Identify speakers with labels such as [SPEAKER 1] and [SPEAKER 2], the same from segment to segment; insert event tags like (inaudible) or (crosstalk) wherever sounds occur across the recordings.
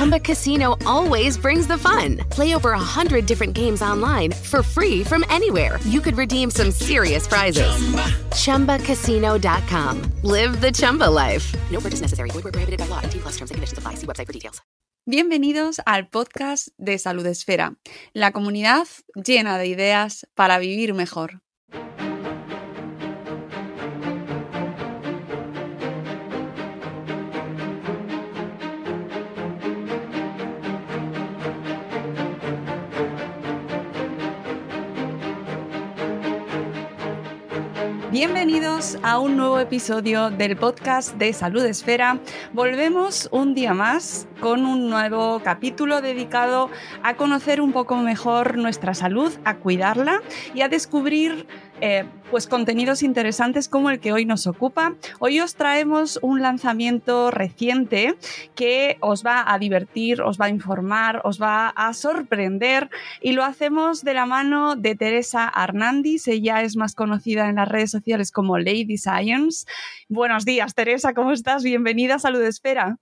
[SPEAKER 1] Chumba Casino always brings the fun. Play over a hundred different games online for free from anywhere. You could redeem some serious prizes. Chumba. ChumbaCasino.com. Live the Chumba life. No purchase necessary. Void where prohibited by law. T plus terms and conditions apply. See website for details.
[SPEAKER 2] Bienvenidos al podcast de Salud Esfera, la comunidad llena de ideas para vivir mejor. Bienvenidos a un nuevo episodio del podcast de Salud Esfera. Volvemos un día más con un nuevo capítulo dedicado a conocer un poco mejor nuestra salud, a cuidarla y a descubrir eh, pues contenidos interesantes como el que hoy nos ocupa. Hoy os traemos un lanzamiento reciente que os va a divertir, os va a informar, os va a sorprender y lo hacemos de la mano de Teresa Arnandis. Ella es más conocida en las redes sociales como Lady Science. Buenos días, Teresa, ¿cómo estás? Bienvenida a Salud Esfera.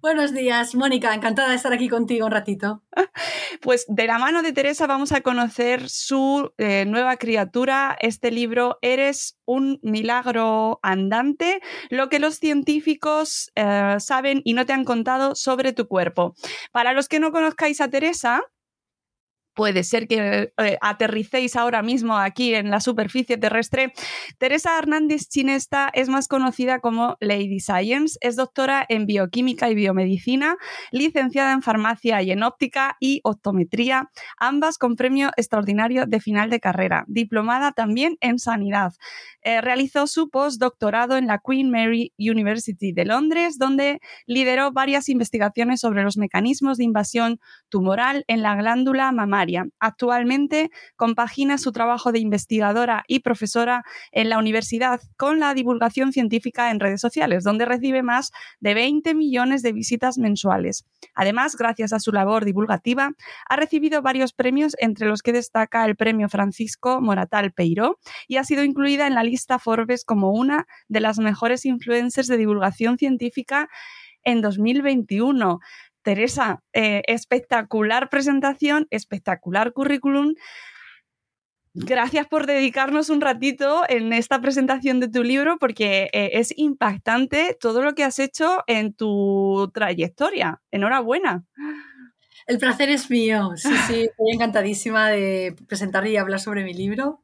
[SPEAKER 3] Buenos días, Mónica, encantada de estar aquí contigo un ratito. (laughs)
[SPEAKER 2] Pues de la mano de Teresa vamos a conocer su eh, nueva criatura, este libro Eres un milagro andante, lo que los científicos eh, saben y no te han contado sobre tu cuerpo. Para los que no conozcáis a Teresa, puede ser que eh, aterricéis ahora mismo aquí en la superficie terrestre. Teresa Hernández Chinesta es más conocida como Lady Science, es doctora en bioquímica y biomedicina, licenciada en farmacia y en óptica y optometría, ambas con premio extraordinario de final de carrera, diplomada también en sanidad. Eh, realizó su postdoctorado en la Queen Mary University de Londres, donde lideró varias investigaciones sobre los mecanismos de invasión tumoral en la glándula mamaria Actualmente compagina su trabajo de investigadora y profesora en la universidad con la divulgación científica en redes sociales, donde recibe más de 20 millones de visitas mensuales. Además, gracias a su labor divulgativa, ha recibido varios premios, entre los que destaca el Premio Francisco Moratal Peiró y ha sido incluida en la lista Forbes como una de las mejores influencers de divulgación científica en 2021. Teresa, eh, espectacular presentación, espectacular currículum. Gracias por dedicarnos un ratito en esta presentación de tu libro porque eh, es impactante todo lo que has hecho en tu trayectoria. Enhorabuena.
[SPEAKER 3] El placer es mío. Sí, sí, estoy encantadísima de presentar y hablar sobre mi libro.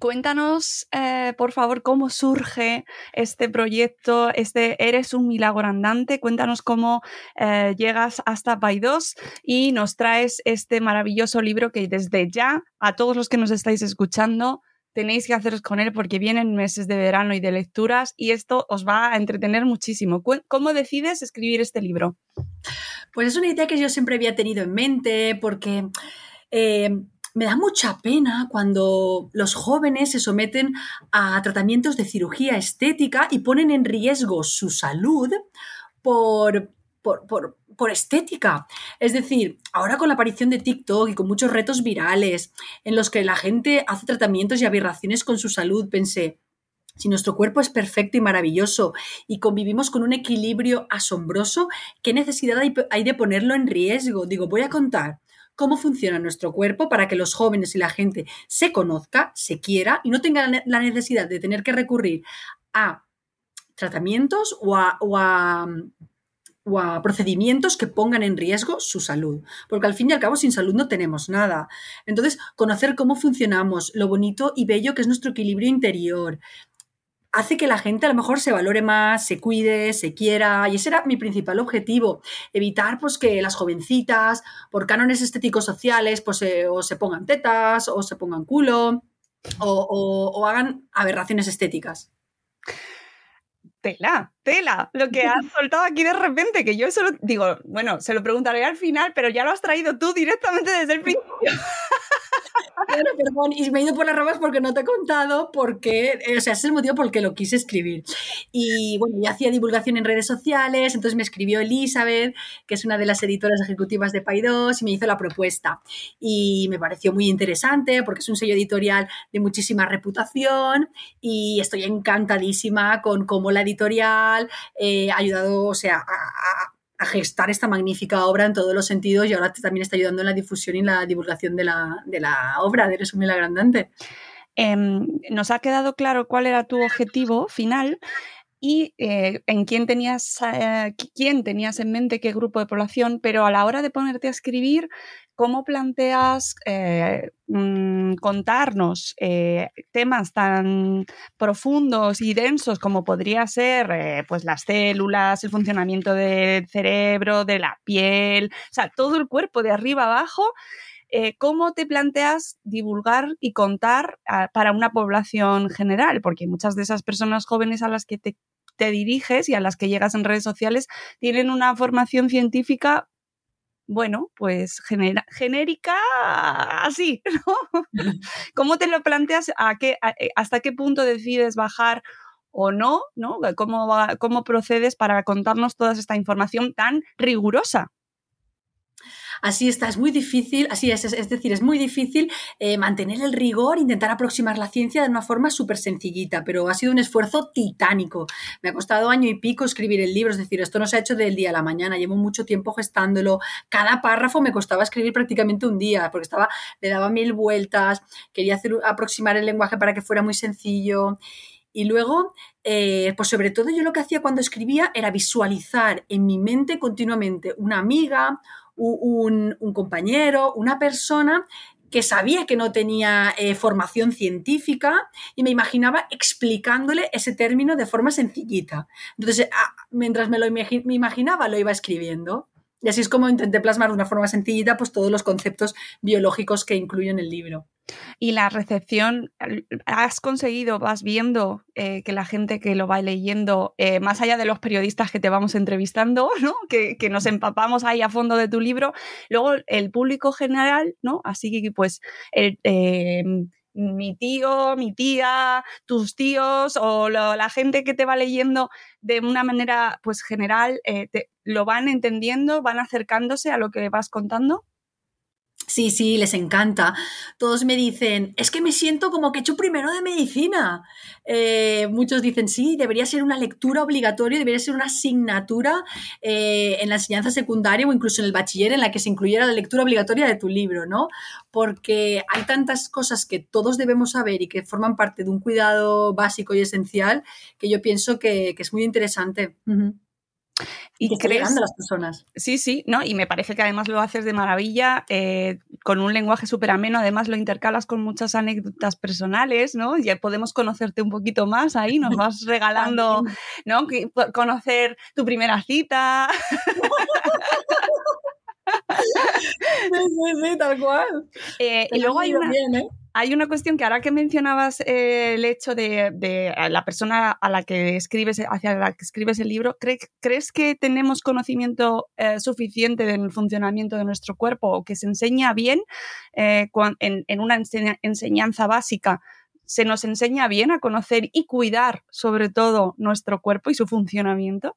[SPEAKER 2] Cuéntanos, eh, por favor, cómo surge este proyecto, este Eres un milagro andante. Cuéntanos cómo eh, llegas hasta Paidós y nos traes este maravilloso libro que desde ya a todos los que nos estáis escuchando tenéis que haceros con él porque vienen meses de verano y de lecturas y esto os va a entretener muchísimo. ¿Cómo decides escribir este libro?
[SPEAKER 3] Pues es una idea que yo siempre había tenido en mente porque... Eh, me da mucha pena cuando los jóvenes se someten a tratamientos de cirugía estética y ponen en riesgo su salud por, por, estética. Es decir, ahora con la aparición de TikTok y con muchos retos virales en los que la gente hace tratamientos y aberraciones con su salud, pensé, si nuestro cuerpo es perfecto y maravilloso y convivimos con un equilibrio asombroso, ¿qué necesidad hay de ponerlo en riesgo? Digo, voy a contar cómo funciona nuestro cuerpo para que los jóvenes y la gente se conozca, se quiera y no tengan la necesidad de tener que recurrir a tratamientos o a, procedimientos que pongan en riesgo su salud. Porque al fin y al cabo sin salud no tenemos nada. Entonces, conocer cómo funcionamos, lo bonito y bello que es nuestro equilibrio interior, hace que la gente a lo mejor se valore más, se cuide, se quiera, y ese era mi principal objetivo, evitar pues que las jovencitas, por cánones estéticos sociales, pues o se pongan tetas, o se pongan culo, o, hagan aberraciones estéticas.
[SPEAKER 2] Tela, tela, lo que has (laughs) soltado aquí de repente, que yo solo digo, bueno, se lo preguntaré al final, pero ya lo has traído tú directamente desde el (laughs) principio.
[SPEAKER 3] Perdón, y me he ido por las ramas porque no te he contado, porque, eh, o sea, ese es el motivo por el que lo quise escribir. Y bueno, yo hacía divulgación en redes sociales, entonces me escribió Elizabeth, que es una de las editoras ejecutivas de Pay2, y me hizo la propuesta. Y me pareció muy interesante porque es un sello editorial de muchísima reputación y estoy encantadísima con cómo la editorial eh, ha ayudado, o sea, a gestar esta magnífica obra en todos los sentidos y ahora también está ayudando en la difusión y la divulgación de la, de la obra de Eres un milagrandante.
[SPEAKER 2] Em, nos ha quedado claro cuál era tu objetivo final y eh, en quién tenías, eh, quién tenías en mente, qué grupo de población, pero a la hora de ponerte a escribir, ¿cómo planteas eh, mm, contarnos temas tan profundos y densos como podría ser pues las células, el funcionamiento del cerebro, de la piel, o sea, todo el cuerpo de arriba abajo? ¿cómo te planteas divulgar y contar ah, para una población general? Porque muchas de esas personas jóvenes a las que te te diriges y a las que llegas en redes sociales tienen una formación científica bueno, pues genérica así, (laughs) ¿no? ¿Cómo te lo planteas? ¿A qué, eh, ¿Hasta qué punto decides bajar o no? ¿no? ¿Cómo, ¿Cómo procedes para contarnos toda esta información tan rigurosa?
[SPEAKER 3] Así está, es muy difícil, así es, es, decir, es muy difícil eh, mantener el rigor, intentar aproximar la ciencia de una forma súper sencillita, pero ha sido un esfuerzo titánico. Me ha costado año y pico escribir el libro, es decir, esto no se ha hecho del día a la mañana, llevo mucho tiempo gestándolo. Cada párrafo me costaba escribir prácticamente un día, porque estaba, le daba mil vueltas, quería hacer, aproximar el lenguaje para que fuera muy sencillo. Y luego, eh, pues sobre todo yo lo que hacía cuando escribía era visualizar en mi mente continuamente una amiga, un, compañero, una persona que sabía que no tenía eh, formación científica y me imaginaba explicándole ese término de forma sencillita. Entonces, ah, mientras me lo imaginaba, lo iba escribiendo. Y así es como intenté plasmar de una forma sencillita pues, todos los conceptos biológicos que incluyen el libro.
[SPEAKER 2] Y la recepción, has conseguido, vas viendo eh, que la gente que lo va leyendo, eh, más allá de los periodistas que te vamos entrevistando, (laughs) ¿no? que, nos empapamos ahí a fondo de tu libro, luego el público general, ¿no? Así que pues el, eh, mi tío, mi tía, tus tíos o la gente que te va leyendo de una manera pues general, ¿lo van entendiendo, van acercándose a lo que vas contando?
[SPEAKER 3] Sí, sí, les encanta. Todos me dicen, es que me siento como que he hecho primero de medicina. Eh, muchos dicen, sí, debería ser una lectura obligatoria, debería ser una asignatura eh, en la enseñanza secundaria o incluso en el bachiller en la que se incluyera la lectura obligatoria de tu libro, ¿no? Porque hay tantas cosas que todos debemos saber y que forman parte de un cuidado básico y esencial que yo pienso que, es muy interesante. Y, que crees, las personas.
[SPEAKER 2] Sí, sí, ¿no? Y me parece que además lo haces de maravilla, eh, con un lenguaje súper ameno, además lo intercalas con muchas anécdotas personales, ¿no? Ya podemos conocerte un poquito más ahí, nos vas (laughs) regalando, ¿no? Conocer tu primera cita. (laughs)
[SPEAKER 3] sí, sí, tal cual. (laughs)
[SPEAKER 2] Eh, y luego hay una, ¿eh? Hay una cuestión que ahora que mencionabas eh, el hecho de, la persona a la que escribes, hacia la que escribes el libro, ¿crees que tenemos conocimiento suficiente del funcionamiento de nuestro cuerpo o que se enseña bien en, en, una enseñanza básica? ¿Se nos enseña bien a conocer y cuidar sobre todo nuestro cuerpo y su funcionamiento?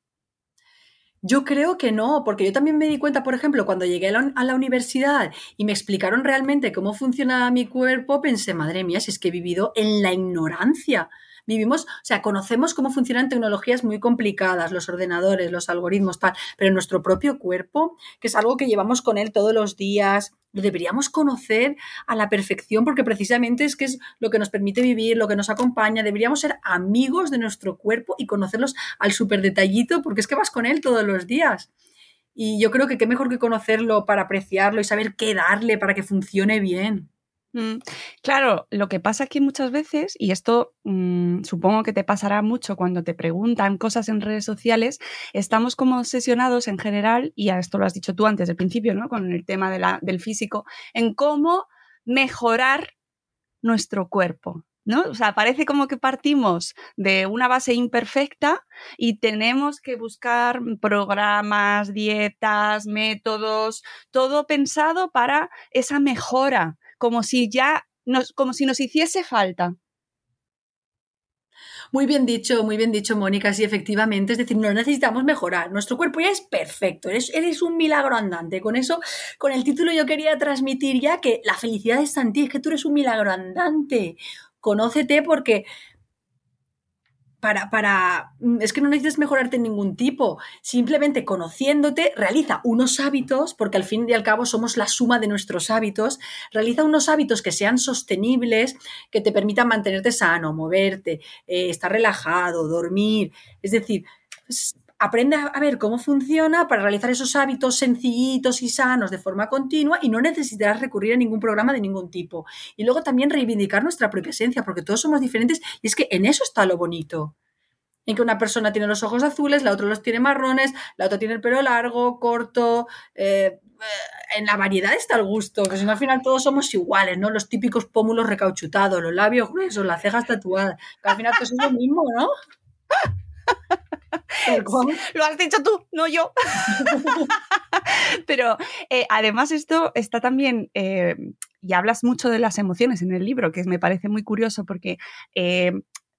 [SPEAKER 3] Yo creo que no, porque yo también me di cuenta, por ejemplo, cuando llegué a la, universidad y me explicaron realmente cómo funcionaba mi cuerpo, pensé, madre mía, si es que he vivido en la ignorancia vivimos, o sea, conocemos cómo funcionan tecnologías muy complicadas, los ordenadores, los algoritmos, tal, pero nuestro propio cuerpo, que es algo que llevamos con él todos los días, lo deberíamos conocer a la perfección porque precisamente es que es lo que nos permite vivir, lo que nos acompaña, deberíamos ser amigos de nuestro cuerpo y conocerlos al súper detallito porque es que vas con él todos los días. Y yo creo que qué mejor que conocerlo para apreciarlo y saber qué darle para que funcione bien.
[SPEAKER 2] Mm, claro, lo que pasa aquí muchas veces, y esto mm, supongo que te pasará mucho cuando te preguntan cosas en redes sociales, estamos como obsesionados en general, y a esto lo has dicho tú antes del principio, ¿no? Con el tema del físico, en cómo mejorar nuestro cuerpo. ¿No? O sea, parece como que partimos de una base imperfecta y tenemos que buscar programas, dietas, métodos, todo pensado para esa mejora como si ya como si nos hiciese falta.
[SPEAKER 3] Muy bien dicho, muy bien dicho, Mónica, sí, efectivamente. Es decir, no necesitamos mejorar. Nuestro cuerpo ya es perfecto. Eres, eres un milagro andante. Con eso, con el título yo quería transmitir ya que la felicidad está en es que tú eres un milagro andante. Conócete porque para, para, mm, es que no necesitas mejorarte en ningún tipo, simplemente conociéndote, realiza unos hábitos, porque al fin y al cabo somos la suma de nuestros hábitos, realiza unos hábitos que sean sostenibles, que te permitan mantenerte sano, moverte, eh, estar relajado, dormir, es decir, pues, aprende a ver cómo funciona para realizar esos hábitos sencillitos y sanos de forma continua y no necesitarás recurrir a ningún programa de ningún tipo. Y luego también reivindicar nuestra propia esencia, porque todos somos diferentes y es que en eso está lo bonito. En que una persona tiene los ojos azules, la otra los tiene marrones, la otra tiene el pelo largo, corto. Eh, eh, en la variedad está el gusto, que si no al final todos somos iguales, ¿no? Los típicos pómulos recauchutados, los labios gruesos, las cejas tatuadas, que al final todos es lo mismo, ¿no? (laughs)
[SPEAKER 2] Lo has dicho tú, no yo. (laughs) Pero eh, además esto está también, eh, y hablas mucho de las emociones en el libro, que me parece muy curioso porque eh,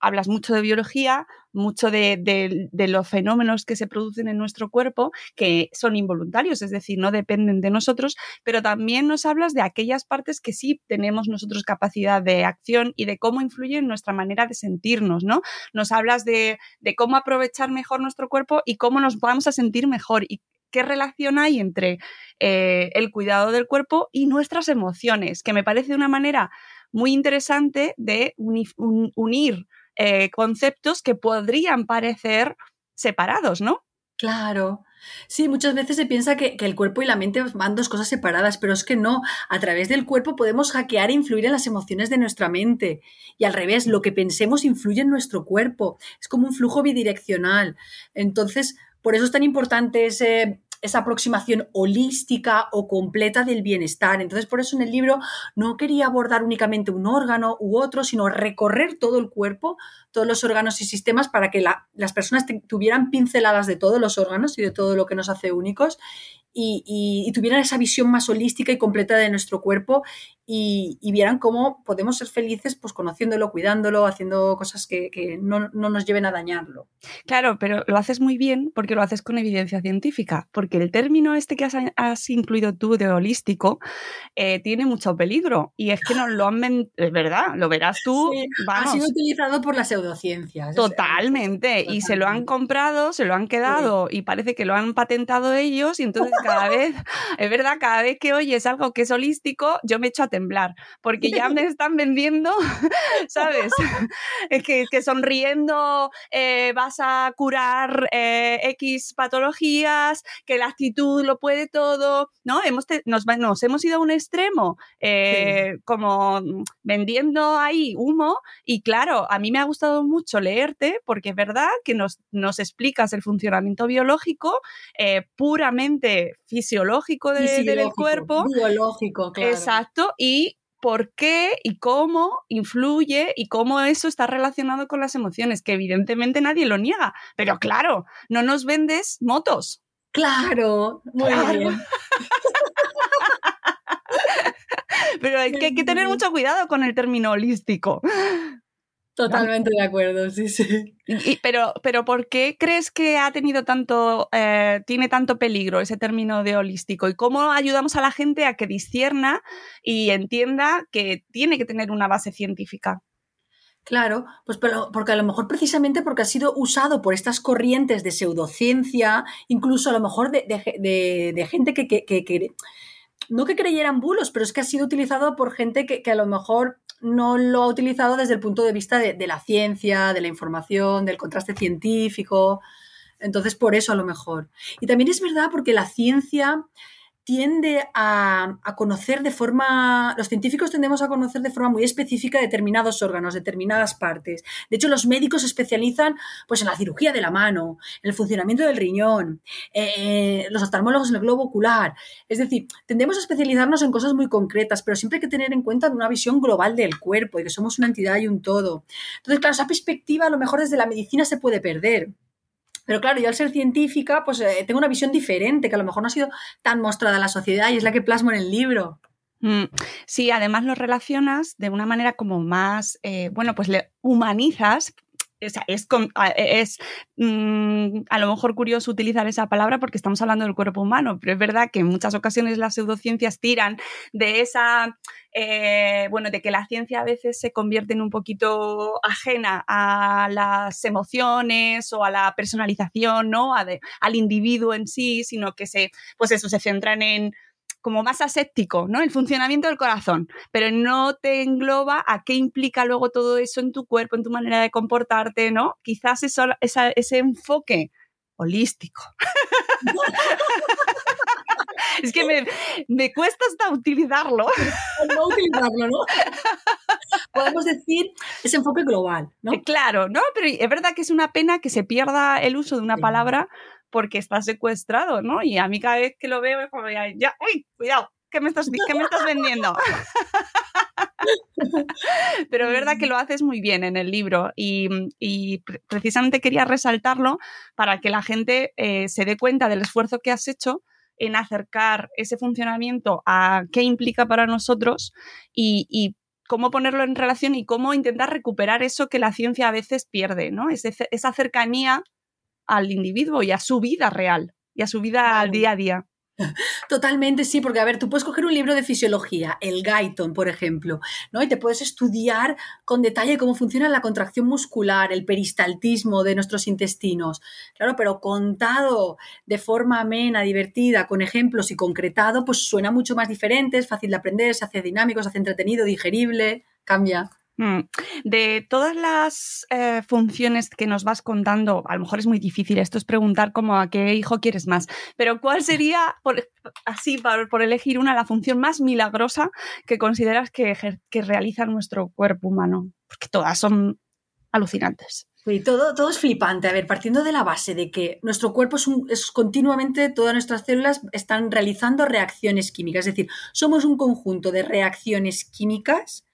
[SPEAKER 2] hablas mucho de biología, mucho de, los fenómenos que se producen en nuestro cuerpo, que son involuntarios, es decir, no dependen de nosotros, pero también nos hablas de aquellas partes que sí tenemos nosotros capacidad de acción y de cómo influyen en nuestra manera de sentirnos, ¿no? Nos hablas de, cómo aprovechar mejor nuestro cuerpo y cómo nos vamos a sentir mejor y qué relación hay entre eh, el cuidado del cuerpo y nuestras emociones, que me parece una manera muy interesante de unir eh, conceptos que podrían parecer separados, ¿no?
[SPEAKER 3] Claro. Sí, muchas veces se piensa que, el cuerpo y la mente van dos cosas separadas, pero es que no. A través del cuerpo podemos hackear e influir en las emociones de nuestra mente. Y al revés, lo que pensemos influye en nuestro cuerpo. Es como un flujo bidireccional. Entonces, por eso es tan importante ese, esa aproximación holística o completa del bienestar. Entonces, por eso en el libro no quería abordar únicamente un órgano u otro, sino recorrer todo el cuerpo, todos los órganos y sistemas para que las personas tuvieran pinceladas de todos los órganos y de todo lo que nos hace únicos y, tuvieran esa visión más holística y completa de nuestro cuerpo y, vieran cómo podemos ser felices pues conociéndolo, cuidándolo, haciendo cosas que, no, nos lleven a dañarlo.
[SPEAKER 2] Claro, pero lo haces muy bien porque lo haces con evidencia científica, porque el término este que has, incluido tú de holístico eh, tiene mucho peligro y es que no lo han... Es verdad, lo verás tú.
[SPEAKER 3] Ha sido utilizado por las pseudociencias.
[SPEAKER 2] Totalmente, y se lo han comprado, se lo han quedado y parece que lo han patentado ellos y entonces cada vez, (laughs) es verdad, cada vez que oyes algo que es holístico, yo me echo a temblar, porque ya me (laughs) están vendiendo, (laughs) ¿sabes? Es que, que sonriendo eh, vas a curar eh, X patologías, que la actitud lo puede todo, ¿no? Hemos nos, nos, hemos ido a un extremo, eh, como vendiendo ahí humo, y claro, a mí me ha gustado mucho leerte, porque es verdad que nos, nos explicas el funcionamiento biológico puramente fisiológico, del cuerpo.
[SPEAKER 3] Biológico, claro.
[SPEAKER 2] Exacto, y por qué y cómo influye y cómo eso está relacionado con las emociones, que evidentemente nadie lo niega. Pero claro, no nos vendes motos.
[SPEAKER 3] Claro, muy bien. (laughs)
[SPEAKER 2] Pero es que hay que tener mucho cuidado con el término holístico.
[SPEAKER 3] Totalmente de acuerdo, sí, sí.
[SPEAKER 2] pero, pero ¿por qué crees que ha tenido tanto, eh, tiene tanto peligro ese término de holístico? ¿Y cómo ayudamos a la gente a que discierna y entienda que tiene que tener una base científica?
[SPEAKER 3] Claro, pues porque a lo mejor precisamente porque ha sido usado por estas corrientes de pseudociencia, incluso a lo mejor de, gente que, que, no que creyeran bulos, pero es que ha sido utilizado por gente que, a lo mejor no lo ha utilizado desde el punto de vista de, la ciencia, de la información, del contraste científico. Entonces, por eso a lo mejor. Y también es verdad porque la ciencia tiende a, conocer de forma, los científicos tendemos a conocer de forma muy específica determinados órganos, determinadas partes. De hecho, los médicos se especializan pues, en la cirugía de la mano, en el funcionamiento del riñón, eh, los oftalmólogos en el globo ocular. Es decir, tendemos a especializarnos en cosas muy concretas, pero siempre hay que tener en cuenta una visión global del cuerpo y que somos una entidad y un todo. Entonces, claro, esa perspectiva a lo mejor desde la medicina se puede perder. Pero claro, yo al ser científica, pues eh, tengo una visión diferente, que a lo mejor no ha sido tan mostrada a la sociedad y es la que plasmo en el libro.
[SPEAKER 2] Mm, sí, además lo relacionas de una manera como más, eh, bueno, pues le humanizas, es, es mm, a lo mejor curioso utilizar esa palabra porque estamos hablando del cuerpo humano, pero es verdad que en muchas ocasiones las pseudociencias tiran de esa, eh, bueno, de que la ciencia a veces se convierte en un poquito ajena a las emociones o a la personalización, ¿no? al individuo en sí, sino que se, pues eso, se centran en como más aséptico, ¿no? El funcionamiento del corazón, pero no te engloba a qué implica luego todo eso en tu cuerpo, en tu manera de comportarte, ¿no? Quizás eso, ese enfoque holístico. (laughs) es que me, cuesta hasta utilizarlo.
[SPEAKER 3] No utilizarlo, ¿no? Podemos decir ese enfoque global, ¿no?
[SPEAKER 2] Claro, ¿no? Pero es verdad que es una pena que se pierda el uso de una palabra porque está secuestrado, ¿no? Y a mí cada vez que lo veo es como, ya, ya uy, cuidado, ¿qué me estás, qué me estás vendiendo? (laughs) Pero es verdad que lo haces muy bien en el libro y, precisamente quería resaltarlo para que la gente eh, se dé cuenta del esfuerzo que has hecho en acercar ese funcionamiento a qué implica para nosotros y, cómo ponerlo en relación y cómo intentar recuperar eso que la ciencia a veces pierde, ¿no? esa cercanía al individuo y a su vida real y a su vida al día a día.
[SPEAKER 3] Totalmente, sí, porque a ver, tú puedes coger un libro de fisiología, el Guyton, por ejemplo, ¿no? Y te puedes estudiar con detalle cómo funciona la contracción muscular, el peristaltismo de nuestros intestinos. Claro, pero contado de forma amena, divertida, con ejemplos y concretado, pues suena mucho más diferente, es fácil de aprender, se hace dinámico, se hace entretenido, digerible, cambia.
[SPEAKER 2] Mm. De todas las eh, funciones que nos vas contando, a lo mejor es muy difícil, esto es preguntar como a qué hijo quieres más, pero ¿cuál sería, por, así, por, elegir una, la función más milagrosa que consideras que, que realiza nuestro cuerpo humano? Porque todas son alucinantes.
[SPEAKER 3] Sí, todo, todo es flipante. A ver, partiendo de la base de que nuestro cuerpo es, es, continuamente, todas nuestras células están realizando reacciones químicas, es decir, somos un conjunto de reacciones químicas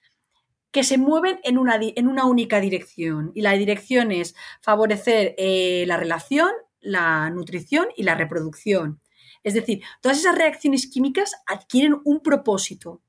[SPEAKER 3] que se mueven en una, en una única dirección. Y la dirección es favorecer eh, la relación, la nutrición y la reproducción. Es decir, todas esas reacciones químicas adquieren un propósito.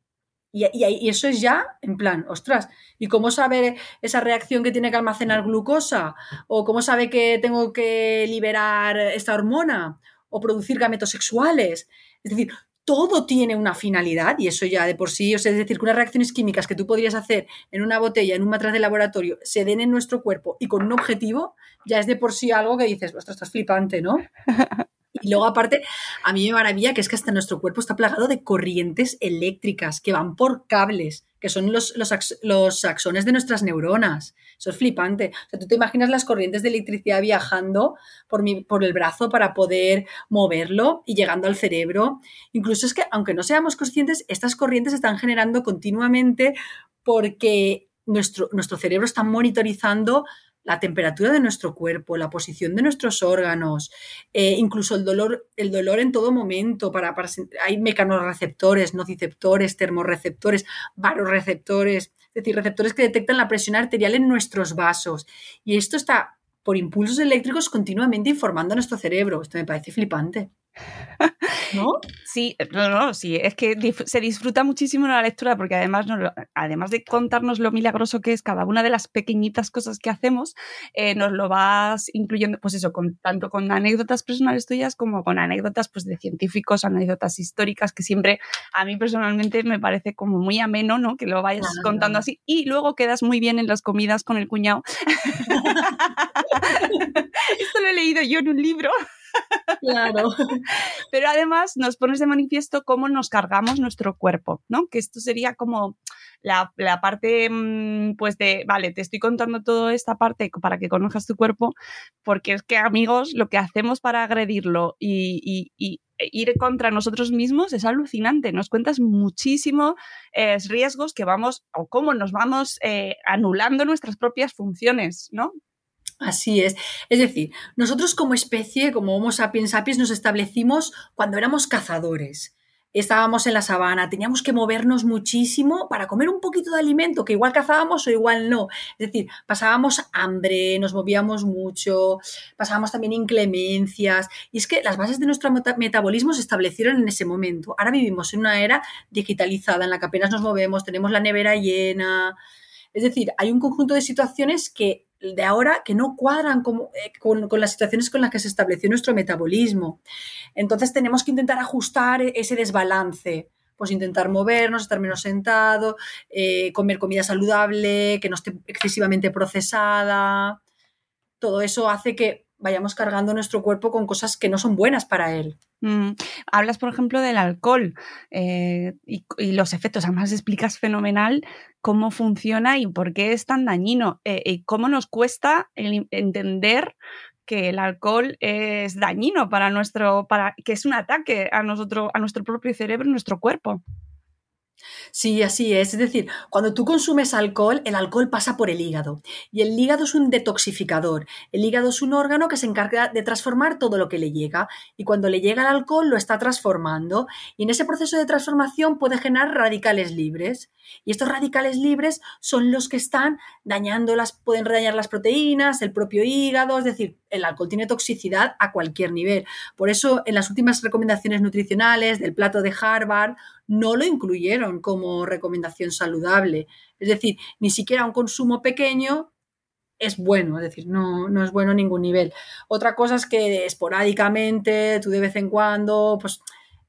[SPEAKER 3] Y, y, eso es ya, en plan, ostras, ¿y cómo sabe esa reacción que tiene que almacenar glucosa? ¿O cómo sabe que tengo que liberar esta hormona? ¿O producir gametos sexuales? Es decir, todo tiene una finalidad y eso ya de por sí, o sea, es decir, que unas reacciones químicas que tú podrías hacer en una botella, en un matraz de laboratorio, se den en nuestro cuerpo y con un objetivo, ya es de por sí algo que dices, ostras, estás flipante, ¿no? (laughs) Y luego, aparte, a mí me maravilla que es que hasta nuestro cuerpo está plagado de corrientes eléctricas que van por cables, que son los, los, axones de nuestras neuronas. Eso es flipante. O sea, tú te imaginas las corrientes de electricidad viajando por, mi, por el brazo para poder moverlo y llegando al cerebro. Incluso es que, aunque no seamos conscientes, estas corrientes están generando continuamente porque nuestro, nuestro cerebro está monitorizando la temperatura de nuestro cuerpo, la posición de nuestros órganos, eh, incluso el dolor, el dolor en todo momento. Para, hay mecanorreceptores, nociceptores, termorreceptores, varoreceptores, es decir, receptores que detectan la presión arterial en nuestros vasos. Y esto está por impulsos eléctricos continuamente informando a nuestro cerebro. Esto me parece flipante. (laughs)
[SPEAKER 2] ¿No? Sí, no, no, sí, es que se disfruta muchísimo la lectura porque además, además de contarnos lo milagroso que es cada una de las pequeñitas cosas que hacemos, eh, nos lo vas incluyendo, pues eso, con, tanto con anécdotas personales tuyas como con anécdotas pues, de científicos, anécdotas históricas, que siempre a mí personalmente me parece como muy ameno, ¿no? Que lo vayas contando así y luego quedas muy bien en las comidas con el cuñado. (laughs) (laughs) Esto lo he leído yo en un libro.
[SPEAKER 3] Claro. (laughs)
[SPEAKER 2] Pero además nos pones de manifiesto cómo nos cargamos nuestro cuerpo, ¿no? Que esto sería como la, parte, mm, pues de, vale, te estoy contando toda esta parte para que conozcas tu cuerpo, porque es que, amigos, lo que hacemos para agredirlo y, ir contra nosotros mismos es alucinante. Nos cuentas muchísimos eh, riesgos que vamos, o cómo nos vamos eh, anulando nuestras propias funciones, ¿no?
[SPEAKER 3] Así es. Es decir, nosotros como especie, como Homo sapiens sapiens, nos establecimos cuando éramos cazadores. estábamos en la sabana, teníamos que movernos muchísimo para comer un poquito de alimento, que igual cazábamos o igual no. Es decir, pasábamos hambre, nos movíamos mucho, pasábamos también inclemencias. Y es que las bases de nuestro metabolismo se establecieron en ese momento. Ahora vivimos en una era digitalizada en la que apenas nos movemos, tenemos la nevera llena. Es decir, hay un conjunto de situaciones que de ahora que no cuadran eh, con, las situaciones con las que se estableció nuestro metabolismo. Entonces tenemos que intentar ajustar ese desbalance pues intentar movernos, estar menos sentado, eh, comer comida saludable, que no esté excesivamente procesada. Todo eso hace que vayamos cargando nuestro cuerpo con cosas que no son buenas para él.
[SPEAKER 2] Mm, hablas, por ejemplo, del alcohol eh, y, los efectos. Además, explicas fenomenal cómo funciona y por qué es tan dañino. Eh, y cómo nos cuesta entender que el alcohol es dañino para nuestro, para, que es un ataque a, nosotros, a nuestro propio cerebro, a nuestro cuerpo.
[SPEAKER 3] Sí, así es. Es decir, cuando tú consumes alcohol, el alcohol pasa por el hígado. Y el hígado es un detoxificador. El hígado es un órgano que se encarga de transformar todo lo que le llega. Y cuando le llega el alcohol, lo está transformando. Y en ese proceso de transformación puede generar radicales libres. Y estos radicales libres son los que están dañando las, pueden dañar las proteínas, el propio hígado. Es decir, el alcohol tiene toxicidad a cualquier nivel. Por eso, en las últimas recomendaciones nutricionales del plato de Harvard, no lo incluyeron como recomendación saludable. Es decir, ni siquiera un consumo pequeño es bueno, es decir, no, no es bueno a ningún nivel. Otra cosa es que esporádicamente, tú de vez en cuando, pues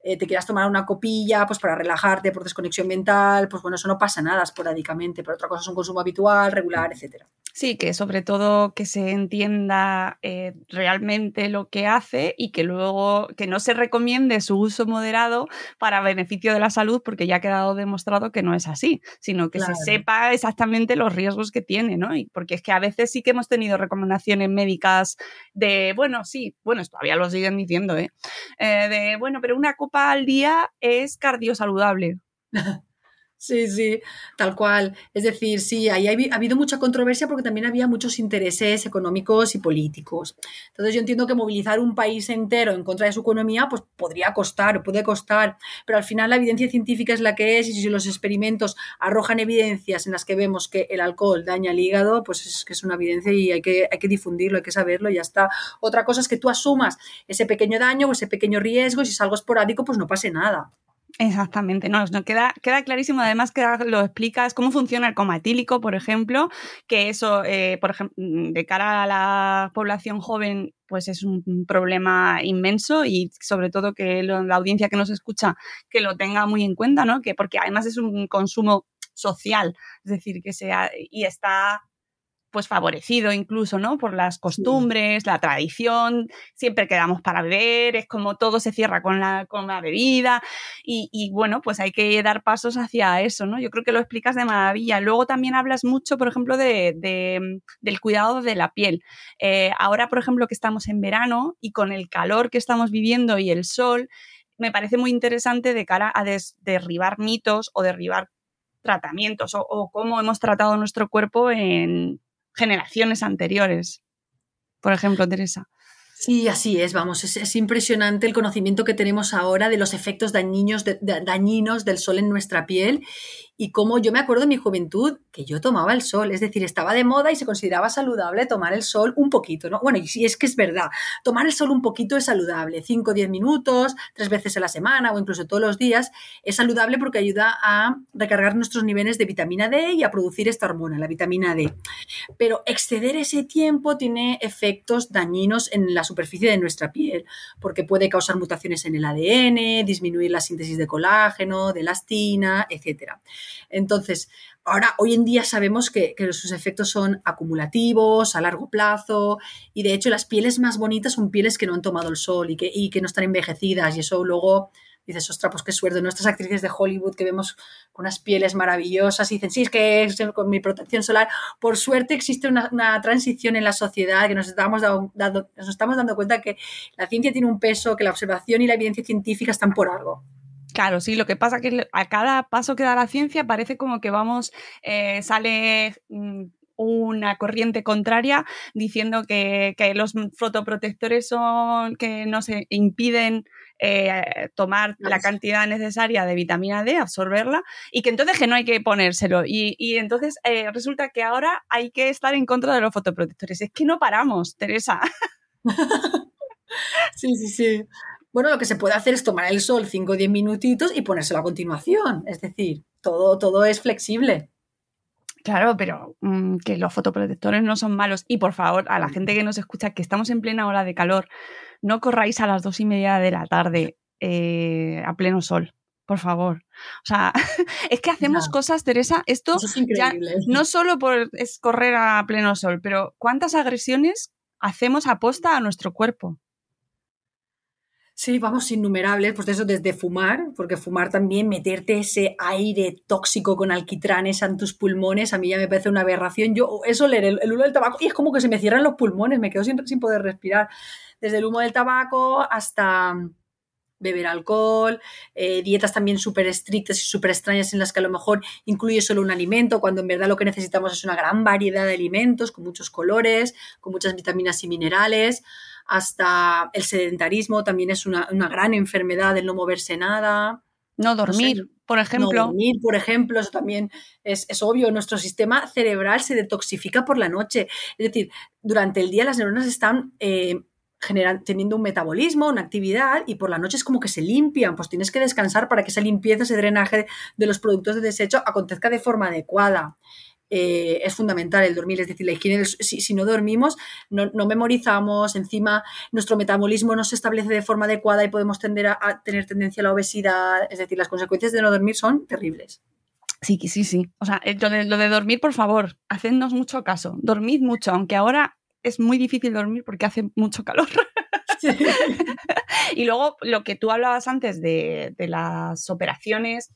[SPEAKER 3] eh, te quieras tomar una copilla pues para relajarte por desconexión mental, pues bueno, eso no pasa nada esporádicamente, pero otra cosa es un consumo habitual, regular, etcétera.
[SPEAKER 2] Sí, que sobre todo que se entienda eh, realmente lo que hace y que luego que no se recomiende su uso moderado para beneficio de la salud, porque ya ha quedado demostrado que no es así, sino que se sepa exactamente los riesgos que tiene, ¿no? Y porque es que a veces sí que hemos tenido recomendaciones médicas de, bueno, sí, bueno, todavía lo siguen diciendo, ¿eh? eh de, bueno, pero una copa al día es cardiosaludable. (laughs)
[SPEAKER 3] Sí, sí, tal cual. Es decir, sí, ahí ha habido mucha controversia porque también había muchos intereses económicos y políticos. Entonces yo entiendo que movilizar un país entero en contra de su economía pues podría costar, puede costar, pero al final la evidencia científica es la que es y si los experimentos arrojan evidencias en las que vemos que el alcohol daña el hígado, pues es que es una evidencia y hay que, hay que difundirlo, hay que saberlo y ya está. Otra cosa es que tú asumas ese pequeño daño o ese pequeño riesgo y si es algo esporádico pues no pase nada.
[SPEAKER 2] Exactamente, no, no queda, queda clarísimo. Además, que lo explicas cómo funciona el coma etílico, por ejemplo, que eso, eh, por ejemplo, de cara a la población joven, pues es un problema inmenso y sobre todo que la audiencia que nos escucha que lo tenga muy en cuenta, ¿no? Que porque además es un consumo social, es decir, que sea y está pues favorecido incluso, ¿no? Por las costumbres, la tradición, siempre quedamos para beber, es como todo se cierra con la, con la bebida y, bueno, pues hay que dar pasos hacia eso, ¿no? Yo creo que lo explicas de maravilla. Luego también hablas mucho, por ejemplo, de, del cuidado de la piel. Eh, ahora, por ejemplo, que estamos en verano y con el calor que estamos viviendo y el sol, me parece muy interesante de cara a derribar mitos o derribar tratamientos o, cómo hemos tratado nuestro cuerpo en, generaciones anteriores. Por ejemplo, Teresa.
[SPEAKER 3] Sí, así es, vamos, es, impresionante el conocimiento que tenemos ahora de los efectos dañinos, dañinos del sol en nuestra piel y como yo me acuerdo en mi juventud que yo tomaba el sol, es decir, estaba de moda y se consideraba saludable tomar el sol un poquito, ¿no? Bueno, y si es que es verdad, tomar el sol un poquito es saludable, 5 o 10 minutos, tres veces a la semana o incluso todos los días, es saludable porque ayuda a recargar nuestros niveles de vitamina D y a producir esta hormona, la vitamina D. Pero exceder ese tiempo tiene efectos dañinos en la superficie de nuestra piel, porque puede causar mutaciones en el ADN, disminuir la síntesis de colágeno, de elastina, etcétera. Entonces, ahora, hoy en día sabemos que, sus efectos son acumulativos, a largo plazo, y de hecho las pieles más bonitas son pieles que no han tomado el sol y que, y que no están envejecidas, y eso luego dices, ostras, pues qué suerte, nuestras actrices de Hollywood que vemos con unas pieles maravillosas y dicen, sí, es que con mi protección solar, por suerte existe una, transición en la sociedad que nos estamos, dando, nos estamos dando cuenta que la ciencia tiene un peso, que la observación y la evidencia científica están por algo.
[SPEAKER 2] Claro, sí, lo que pasa es que a cada paso que da la ciencia parece como que vamos, eh, sale mm, una corriente contraria diciendo que, los fotoprotectores son que no se impiden eh, tomar la cantidad necesaria de vitamina D, absorberla, y que entonces que no hay que ponérselo. Y, entonces eh, resulta que ahora hay que estar en contra de los fotoprotectores. Es que no paramos, Teresa. (laughs)
[SPEAKER 3] sí, sí, sí. Bueno, lo que se puede hacer es tomar el sol 5 o 10 minutitos y ponérselo a continuación. Es decir, todo, todo es flexible.
[SPEAKER 2] Claro, pero mm, que los fotoprotectores no son malos. Y por favor, a la gente que nos escucha, que estamos en plena hora de calor, no corráis a las dos y media de la tarde eh, a pleno sol. Por favor. O sea, (laughs) es que hacemos cosas, Teresa, esto no solo por es correr a pleno sol, pero ¿cuántas agresiones hacemos aposta a nuestro cuerpo?
[SPEAKER 3] Sí, vamos, innumerables, pues eso desde fumar, porque fumar también, meterte ese aire tóxico con alquitranes en tus pulmones, a mí ya me parece una aberración. Yo eso leer el, humo del tabaco y es como que se me cierran los pulmones, me quedo sin, sin poder respirar. Desde el humo del tabaco hasta beber alcohol, eh, dietas también súper estrictas y súper extrañas en las que a lo mejor incluye solo un alimento, cuando en verdad lo que necesitamos es una gran variedad de alimentos con muchos colores, con muchas vitaminas y minerales hasta el sedentarismo también es una, gran enfermedad, el no moverse nada.
[SPEAKER 2] No dormir, por ejemplo.
[SPEAKER 3] No dormir, por ejemplo, eso también es, obvio. Nuestro sistema cerebral se detoxifica por la noche. Es decir, durante el día las neuronas están eh, teniendo un metabolismo, una actividad, y por la noche es como que se limpian. Pues tienes que descansar para que esa limpieza, ese drenaje de los productos de desecho acontezca de forma adecuada. Eh, es fundamental el dormir. Es decir, la higiene, si, no dormimos, no, memorizamos, encima nuestro metabolismo no se establece de forma adecuada y podemos tender a, tener tendencia a la obesidad. Es decir, las consecuencias de no dormir son terribles.
[SPEAKER 2] Sí, sí, sí. O sea, lo de, lo de dormir, por favor, hacednos mucho caso. Dormid mucho, aunque ahora es muy difícil dormir porque hace mucho calor. (laughs) y luego lo que tú hablabas antes de, de, las operaciones,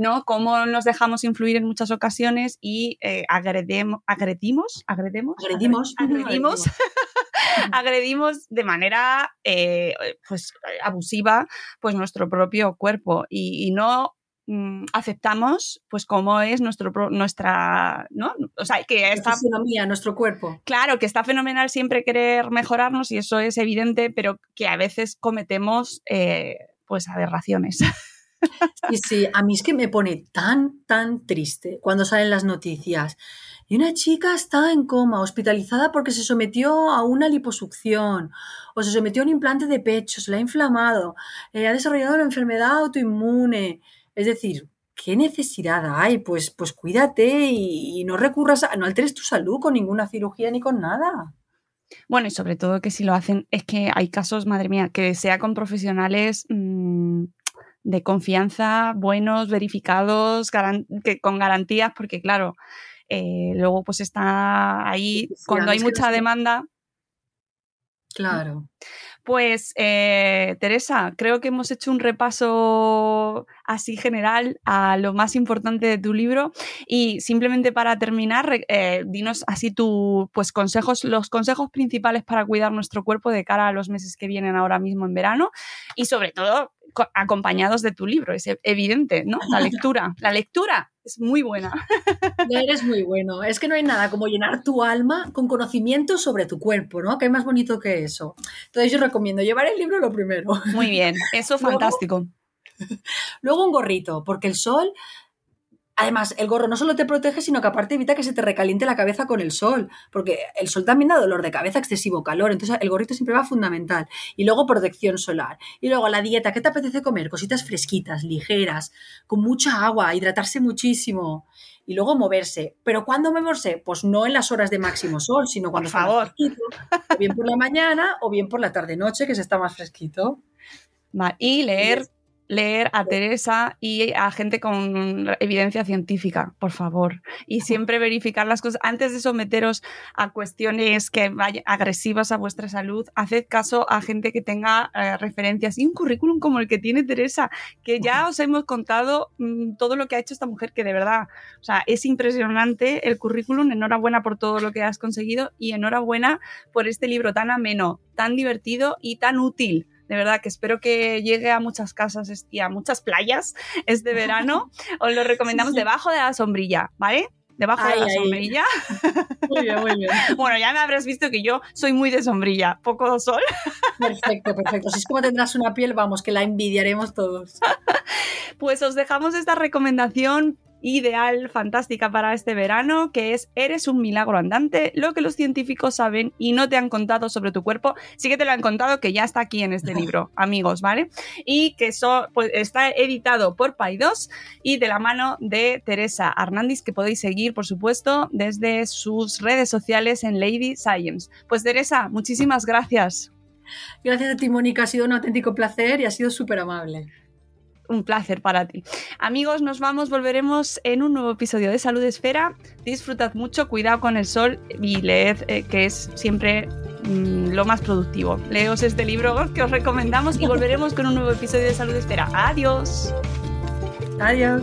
[SPEAKER 2] ¿no? Cómo nos dejamos influir en muchas ocasiones y eh, agredemos, agredimos, agredemos,
[SPEAKER 3] agredimos,
[SPEAKER 2] agredimos, (laughs) agredimos. de manera eh, pues abusiva pues nuestro propio cuerpo y, no mm, aceptamos pues cómo es nuestro nuestra no o sea que
[SPEAKER 3] está nuestro cuerpo.
[SPEAKER 2] Claro que está fenomenal siempre querer mejorarnos y eso es evidente pero que a veces cometemos eh, pues aberraciones (laughs)
[SPEAKER 3] Sí, sí, a mí es que me pone tan, tan triste cuando salen las noticias. Y una chica está en coma, hospitalizada porque se sometió a una liposucción o se sometió a un implante de pecho, se la ha inflamado, eh, ha desarrollado una enfermedad autoinmune. Es decir, ¿qué necesidad hay? Pues, pues cuídate y, no recurras a, no alteres tu salud con ninguna cirugía ni con nada.
[SPEAKER 2] Bueno, y sobre todo que si lo hacen, es que hay casos, madre mía, que sea con profesionales mm, de confianza, buenos, verificados, que, con garantías, porque claro, eh, luego pues está ahí, cuando hay mucha demanda.
[SPEAKER 3] Claro.
[SPEAKER 2] Pues eh, Teresa, creo que hemos hecho un repaso así general a lo más importante de tu libro y simplemente para terminar, eh, dinos así tu pues consejos, los consejos principales para cuidar nuestro cuerpo de cara a los meses que vienen ahora mismo en verano y sobre todo acompañados de tu libro, es evidente, ¿no? La (laughs) lectura, la lectura es muy buena.
[SPEAKER 3] Eres muy bueno. Es que no hay nada como llenar tu alma con conocimiento sobre tu cuerpo, ¿no? Que más bonito que eso. Entonces yo recomiendo llevar el libro lo primero.
[SPEAKER 2] Muy bien, (laughs) eso fantástico.
[SPEAKER 3] luego (laughs) un gorrito, porque el sol Además, el gorro no solo te protege, sino que aparte evita que se te recaliente la cabeza con el sol, porque el sol también da dolor de cabeza, excesivo calor, entonces el gorrito siempre va fundamental. Y luego protección solar. Y luego la dieta, ¿qué te apetece comer? Cositas fresquitas, ligeras, con mucha agua, hidratarse muchísimo. Y luego moverse. ¿Pero cuándo moverse? Pues no en las horas de máximo sol, sino cuando
[SPEAKER 2] está favor.
[SPEAKER 3] fresquito. O bien por la mañana o bien por la tarde-noche, que se está más fresquito.
[SPEAKER 2] Y leer leer a Teresa y a gente con evidencia científica, por favor. Y siempre verificar las cosas. Antes de someteros a cuestiones que vayan agresivas a vuestra salud, haced caso a gente que tenga eh, referencias y un currículum como el que tiene Teresa, que ya os hemos contado mm, todo lo que ha hecho esta mujer, que de verdad, o sea, es impresionante el currículum. Enhorabuena por todo lo que has conseguido y enhorabuena por este libro tan ameno, tan divertido y tan útil de verdad que espero que llegue a muchas casas y a muchas playas (laughs) este verano. (laughs) Os lo recomendamos debajo de la sombrilla, ¿vale? debajo de la sombrilla.
[SPEAKER 3] Muy bien, muy bien. (laughs)
[SPEAKER 2] bueno, ya me habrás visto que yo soy muy de sombrilla, poco sol.
[SPEAKER 3] perfecto, perfecto. Si es como tendrás una piel, vamos, que la envidiaremos todos.
[SPEAKER 2] pues os dejamos esta recomendación ideal, fantástica para este verano, que es Eres un milagro andante, lo que los científicos saben y no te han contado sobre tu cuerpo, sí que te lo han contado que ya está aquí en este (laughs) libro, amigos, ¿vale? Y que pues, está editado por Paidos y de la mano de Teresa Hernández, que podéis seguir, por supuesto, desde sus redes sociales en Lady Science. Pues Teresa, muchísimas gracias.
[SPEAKER 3] Gracias a ti, Mónica, ha sido un auténtico placer y ha sido súper amable
[SPEAKER 2] un placer para ti. Amigos, nos vamos, volveremos en un nuevo episodio de Salud Esfera. Disfrutad mucho, cuidado con el sol y leed, eh, que es siempre mm, lo más productivo. Leos este libro que os recomendamos y volveremos con un nuevo episodio de Salud Esfera. Adiós.
[SPEAKER 3] Adiós.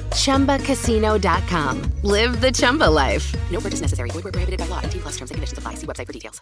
[SPEAKER 1] ChumbaCasino.com. Live the Chumba life. No purchase necessary. Void where prohibited by law. T plus terms and conditions apply. See website for details.